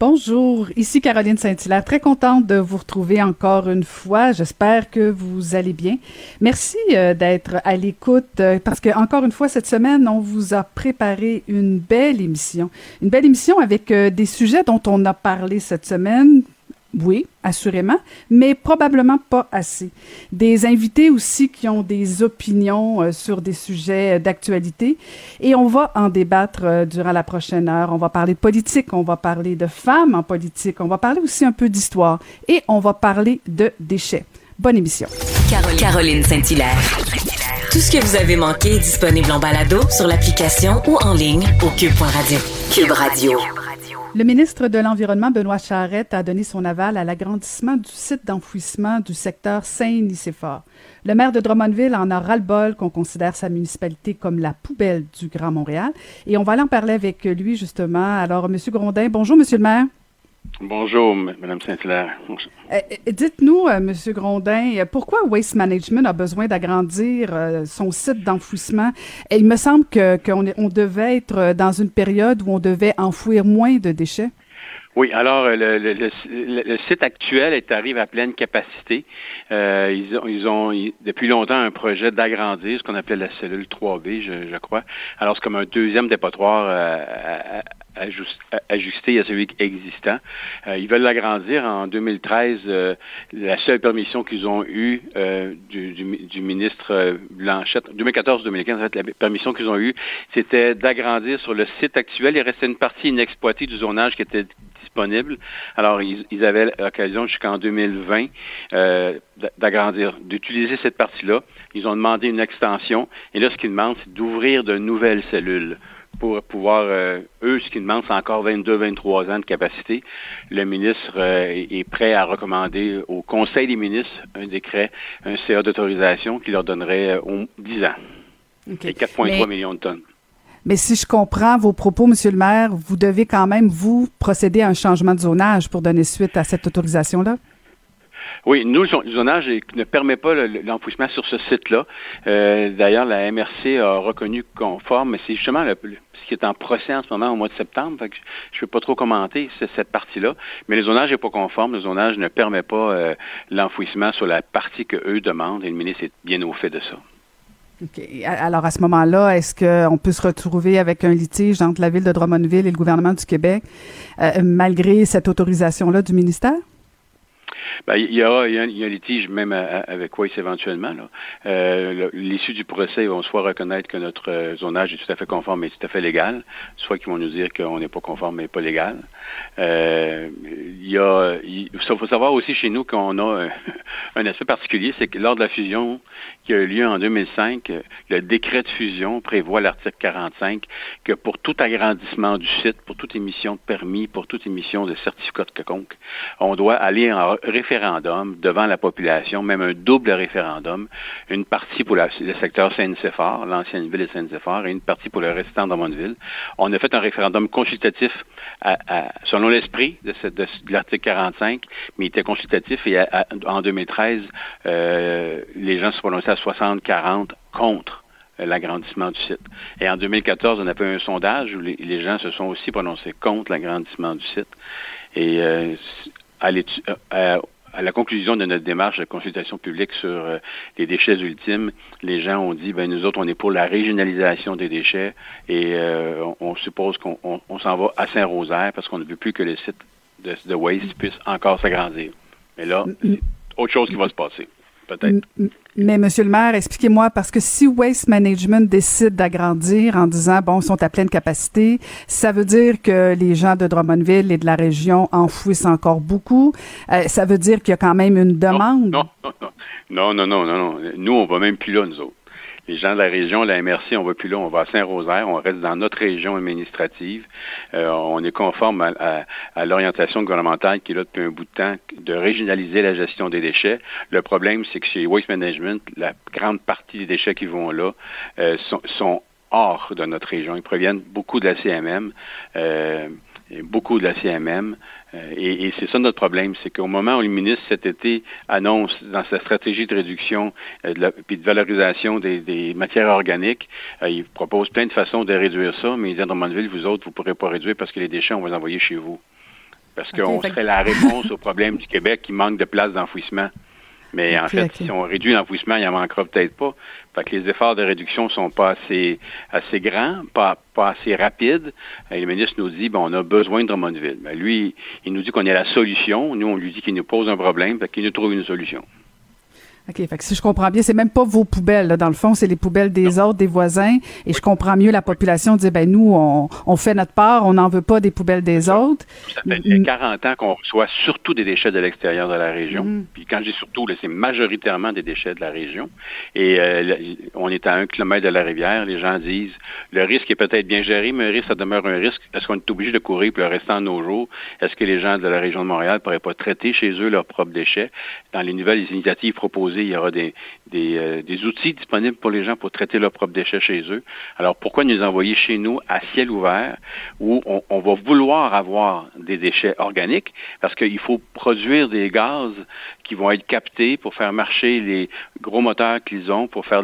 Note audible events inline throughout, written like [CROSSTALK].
Bonjour, ici Caroline Saint-Hilaire. Très contente de vous retrouver encore une fois. J'espère que vous allez bien. Merci euh, d'être à l'écoute euh, parce que encore une fois cette semaine, on vous a préparé une belle émission. Une belle émission avec euh, des sujets dont on a parlé cette semaine oui, assurément, mais probablement pas assez. Des invités aussi qui ont des opinions euh, sur des sujets d'actualité et on va en débattre euh, durant la prochaine heure. On va parler de politique, on va parler de femmes en politique, on va parler aussi un peu d'histoire et on va parler de déchets. Bonne émission. Caroline Saint-Hilaire. Tout ce que vous avez manqué est disponible en balado sur l'application ou en ligne au cube.radio. Cube Radio. Le ministre de l'Environnement, Benoît Charette, a donné son aval à l'agrandissement du site d'enfouissement du secteur Saint-Nicéphore. Le maire de Drummondville en a ras-le-bol qu'on considère sa municipalité comme la poubelle du Grand Montréal. Et on va aller en parler avec lui, justement. Alors, M. Grondin, bonjour, Monsieur le maire. Bonjour, Mme Saint-Hilaire. Euh, Dites-nous, euh, M. Grondin, pourquoi Waste Management a besoin d'agrandir euh, son site d'enfouissement? Il me semble qu'on on devait être dans une période où on devait enfouir moins de déchets. Oui, alors le, le, le, site actuel est arrive à pleine capacité. Euh, ils, ont, ils ont depuis longtemps un projet d'agrandir ce qu'on appelait la cellule 3B, je, je crois. Alors c'est comme un deuxième dépotoir euh, ajusté à celui existant. Euh, ils veulent l'agrandir. En 2013, euh, la seule permission qu'ils ont eue euh, du, ministre Blanchette, 2014-2015, la permission qu'ils ont eue, c'était d'agrandir sur le site actuel. Il restait une partie inexploitée du zonage qui était disponible. Alors, ils, ils avaient l'occasion jusqu'en 2020 euh, d'agrandir, d'utiliser cette partie-là. Ils ont demandé une extension. Et là, ce qu'ils demandent, c'est d'ouvrir de nouvelles cellules pour pouvoir, euh, eux, ce qu'ils demandent, c'est encore 22-23 ans de capacité. Le ministre euh, est prêt à recommander au Conseil des ministres un décret, un CA d'autorisation qui leur donnerait euh, 10 ans. Okay. Et 4,3 millions de tonnes. Mais si je comprends vos propos, Monsieur le maire, vous devez quand même, vous, procéder à un changement de zonage pour donner suite à cette autorisation-là? Oui, nous, le zonage ne permet pas l'enfouissement sur ce site-là. Euh, D'ailleurs, la MRC a reconnu conforme, mais c'est justement ce qui est en procès en ce moment au mois de septembre. Je ne peux pas trop commenter cette partie-là. Mais le zonage n'est pas conforme. Le zonage ne permet pas euh, l'enfouissement sur la partie que eux demandent, et le ministre est bien au fait de ça. OK. Alors, à ce moment-là, est-ce qu'on peut se retrouver avec un litige entre la ville de Drummondville et le gouvernement du Québec, euh, malgré cette autorisation-là du ministère? Ben, il, y a, il, y a, il y a un litige même avec Weiss éventuellement. Euh, L'issue du procès, ils vont soit reconnaître que notre euh, zonage est tout à fait conforme et tout à fait légal, soit qu'ils vont nous dire qu'on n'est pas conforme mais pas légal. Euh, il y a, il faut savoir aussi chez nous qu'on a un, [LAUGHS] un aspect particulier, c'est que lors de la fusion qui a eu lieu en 2005, le décret de fusion prévoit l'article 45 que pour tout agrandissement du site, pour toute émission de permis, pour toute émission de certificat de quelconque, on doit aller en référendum devant la population, même un double référendum, une partie pour le secteur Saint-Nicéphore, l'ancienne ville de Saint-Nicéphore, et une partie pour le restant de Drummondville. On a fait un référendum consultatif selon l'esprit de, l'article 45, mais il était consultatif et en 2013, euh, les gens se prononçaient à 60-40 contre l'agrandissement du site. Et en 2014, on a fait un sondage où les, les gens se sont aussi prononcés contre l'agrandissement du site. Et euh, à, à, à, la conclusion de notre démarche de consultation publique sur euh, les déchets ultimes, les gens ont dit, ben nous autres, on est pour la régionalisation des déchets et euh, on, on, suppose qu'on on, on s'en va à Saint-Rosaire parce qu'on ne veut plus que le site de, de Waste puisse encore s'agrandir. Mais là, autre chose qui va se passer peut-être. Mais, Monsieur le maire, expliquez-moi, parce que si Waste Management décide d'agrandir en disant, bon, ils sont à pleine capacité, ça veut dire que les gens de Drummondville et de la région enfouissent encore beaucoup. Euh, ça veut dire qu'il y a quand même une demande? Non, non, non, non, non, non, non. Nous, on va même plus là, nous autres les gens de la région, la MRC, on va plus là, on va à Saint-Rosaire, on reste dans notre région administrative. Euh, on est conforme à, à, à l'orientation gouvernementale qui est là depuis un bout de temps de régionaliser la gestion des déchets. Le problème, c'est que chez Waste Management, la grande partie des déchets qui vont là euh, sont, sont, hors de notre région. Ils proviennent beaucoup de la CMM. Euh, beaucoup de la CMM. Euh, et, et c'est ça notre problème, c'est qu'au moment où le ministre cet été annonce dans sa stratégie de réduction euh, de la, puis de valorisation des, des matières organiques, euh, il propose plein de façons de réduire ça, mais il dit à Drummondville, vous autres, vous ne pourrez pas réduire parce que les déchets, on va les envoyer chez vous. parce qu'on serait la réponse au problème du Québec qui manque de place d'enfouissement. Mais en fait, si on réduit l'enfouissement, il en manquera peut-être pas. Fait que les efforts de réduction sont pas assez assez grands, pas pas assez rapides. Et le ministre nous dit bon, on a besoin de Drummondville. Mais lui, il nous dit qu'on est la solution. Nous, on lui dit qu'il nous pose un problème, qu'il nous trouve une solution. OK. Fait que si je comprends bien, c'est même pas vos poubelles. Là. Dans le fond, c'est les poubelles des autres, des voisins. Et je comprends mieux la population dire, ben nous, on, on fait notre part, on n'en veut pas des poubelles des autres. Ça fait 40 ans qu'on reçoit surtout des déchets de l'extérieur de la région. Mm. Puis quand je dis surtout, c'est majoritairement des déchets de la région. Et euh, on est à un kilomètre de la rivière. Les gens disent, le risque est peut-être bien géré, mais le risque, ça demeure un risque. Est-ce qu'on est obligé de courir pour le restant de nos jours? Est-ce que les gens de la région de Montréal ne pourraient pas traiter chez eux leurs propres déchets? Dans les nouvelles initiatives proposées, il y aura des, euh, des, outils disponibles pour les gens pour traiter leurs propres déchets chez eux. Alors pourquoi nous envoyer chez nous à ciel ouvert où on, va vouloir avoir des déchets organiques? Parce qu'il faut produire des gaz qui vont être captés pour faire marcher les gros moteurs qu'ils ont pour faire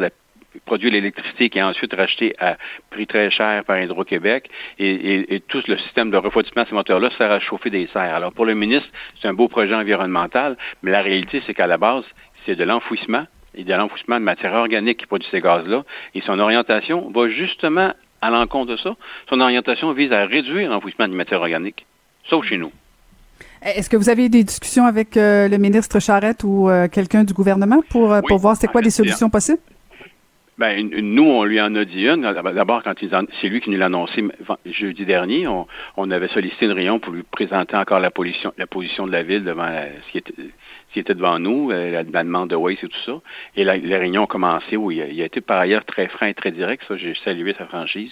produire l'électricité qui est ensuite rachetée à prix très cher par Hydro-Québec et, tout le système de refroidissement de ces moteurs-là sert à chauffer des serres. Alors pour le ministre, c'est un beau projet environnemental, mais la réalité, c'est qu'à la base, c'est de l'enfouissement et de l'enfouissement de matière organique qui produit ces gaz-là. Et son orientation va justement à l'encontre de ça. Son orientation vise à réduire l'enfouissement de matière organique, sauf chez nous. Est-ce que vous avez eu des discussions avec euh, le ministre Charette ou euh, quelqu'un du gouvernement pour, euh, pour voir c'est quoi les solutions possibles? Ben, nous, on lui en a dit une. D'abord, quand c'est lui qui nous l'a annoncé jeudi dernier, on, avait sollicité une réunion pour lui présenter encore la position, la position de la ville devant ce, qui était, qui était devant nous, euh, la, demande de Waze et tout ça. Et la, réunion a commencé où il a, été par ailleurs très franc et très direct. Ça, j'ai salué sa franchise.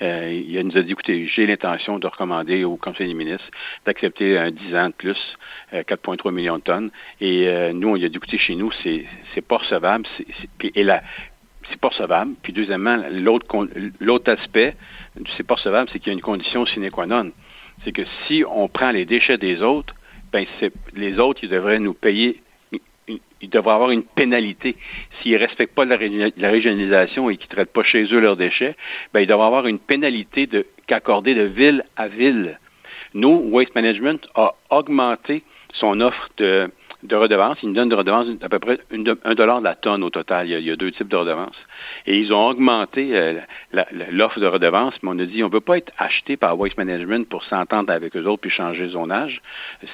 Euh, il nous a dit, écoutez, j'ai l'intention de recommander au Conseil des ministres d'accepter un 10 ans de plus, 4,3 euh, millions de tonnes. Et nous, on lui a dit, écoutez, chez nous, c'est, c'est pas recevable. C'est, et c'est pas recevable. Puis deuxièmement, l'autre, l'autre aspect c'est pas recevable, c'est qu'il y a une condition sine qua non. C'est que si on prend les déchets des autres, ben les autres, ils devraient nous payer ils devraient avoir une pénalité. S'ils ne respectent pas la, régionalisation et qu'ils ne traitent pas chez eux leurs déchets, ben, ils devraient avoir une pénalité de, qu'accorder de ville à ville. Nous, Waste Management a augmenté son offre de, de redevances. Ils nous donnent de redevances à peu près un dollar de la tonne au total. Il y, a, deux types de redevances. Et ils ont augmenté euh, l'offre de redevances, mais on a dit on ne veut pas être acheté par Waste Management pour s'entendre avec eux autres puis changer de zonage.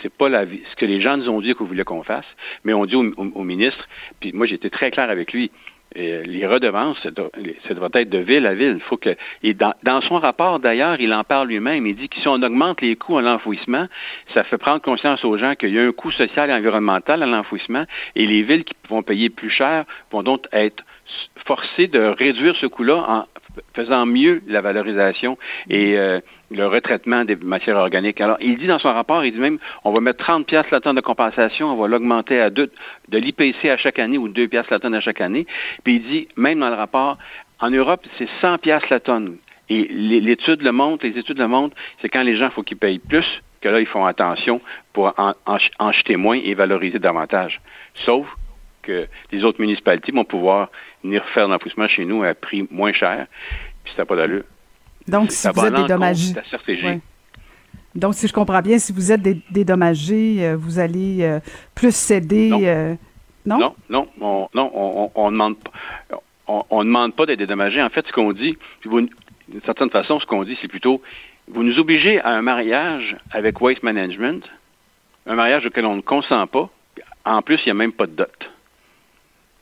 C'est pas la, ce que les gens nous ont dit qu'on voulait qu'on fasse, mais on dit au, au ministre, puis moi j'étais très clair avec lui, euh, les redevances, ça doit, être de ville à ville. Il faut que, et dans, son rapport d'ailleurs, il en parle lui-même. Il dit que si on augmente les coûts à l'enfouissement, ça fait prendre conscience aux gens qu'il y a un coût social et environnemental à l'enfouissement, et les villes qui vont payer plus cher vont donc être forcées de réduire ce coût-là en faisant mieux la valorisation et euh, le retraitement des matières organiques. Alors, il dit dans son rapport, il dit même, on va mettre 30 pièces la tonne de compensation, on va l'augmenter à deux, de l'IPC à chaque année ou 2 pièces la tonne à chaque année. Puis il dit, même dans le rapport, en Europe, c'est 100 pièces la tonne. Et l'étude le montre, les études le montrent, c'est quand les gens, il faut qu'ils payent plus, que là, ils font attention pour en, en, jeter moins et valoriser davantage. Sauf que les autres municipalités vont pouvoir venir faire l'enfouissement chez nous à un prix moins cher, puis ça n'a pas d'allure. Donc, si vous êtes dédommagé. Donc, si je comprends bien, si vous êtes dédommagé, euh, vous allez euh, plus céder. Euh, non? non? Non, on, non, on, demande pas. On, demande pas d'être dédommagé. En fait, ce qu'on dit, d'une certaine façon, ce qu'on dit, c'est plutôt vous nous obligez à un mariage avec Waste Management, un mariage auquel on ne consent pas. En plus, il n'y a même pas de dot.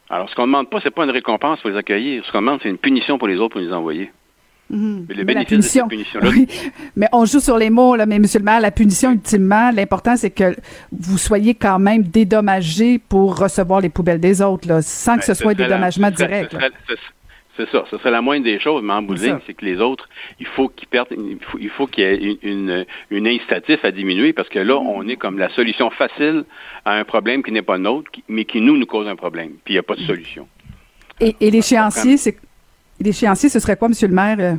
Alors, ce qu'on ne demande pas, ce n'est pas une récompense pour les accueillir. Ce qu'on demande, c'est une punition pour les autres pour les envoyer. Mhm. Mais, la punition, Mais on joue sur les mots, là, mais monsieur le maire, la punition, ultimement, l'important, c'est que vous soyez quand même dédommagé pour recevoir les poubelles des autres, là, sans que ben, ce, soit un dédommagement direct. C'est ça. Ce serait la moindre des choses, mais en bout c'est que les autres, il faut qu'ils perdent, il faut, qu'il y ait une, une, incitatif à diminuer parce que là, on est comme la solution facile à un problème qui n'est pas nôtre, mais qui nous, nous cause un problème. Puis il n'y a pas de solution. Et, et l'échéancier, c'est L'échéancier, ce serait quoi, Monsieur le maire?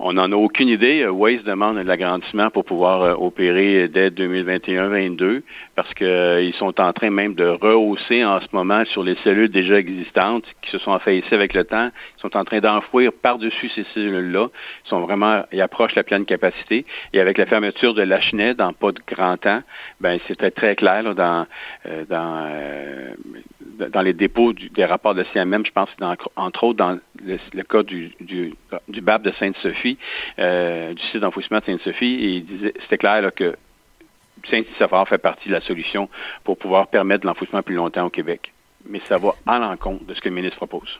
On n'en a aucune idée. Waze demande de l'agrandissement pour pouvoir opérer dès 2021-22 parce qu'ils sont en train même de rehausser en ce moment sur les cellules déjà existantes qui se sont affaissées avec le temps. Ils sont en train d'enfouir par-dessus ces cellules-là. Ils sont vraiment, ils approchent la pleine capacité. Et avec la fermeture de la Chenet dans pas de grand temps, ben c'était très clair là, dans dans dans les dépôts des rapports de CMM, je pense, dans, entre autres dans le, cas du, du, du, BAP de Sainte-Sophie, euh, du site d'enfouissement de Sainte-Sophie, et il disait, c'était clair là, que Saint-Saphir fait partie de la solution pour pouvoir permettre l'enfouissement plus longtemps au Québec. Mais ça va à l'encontre de ce que le ministre propose.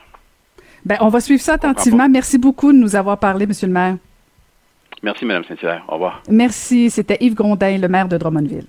Bien, on va suivre ça attentivement. Merci beaucoup de nous avoir parlé, Monsieur le maire. Merci, Mme Saint-Hilaire. Au revoir. Merci. C'était Yves Grondin, le maire de Drummondville.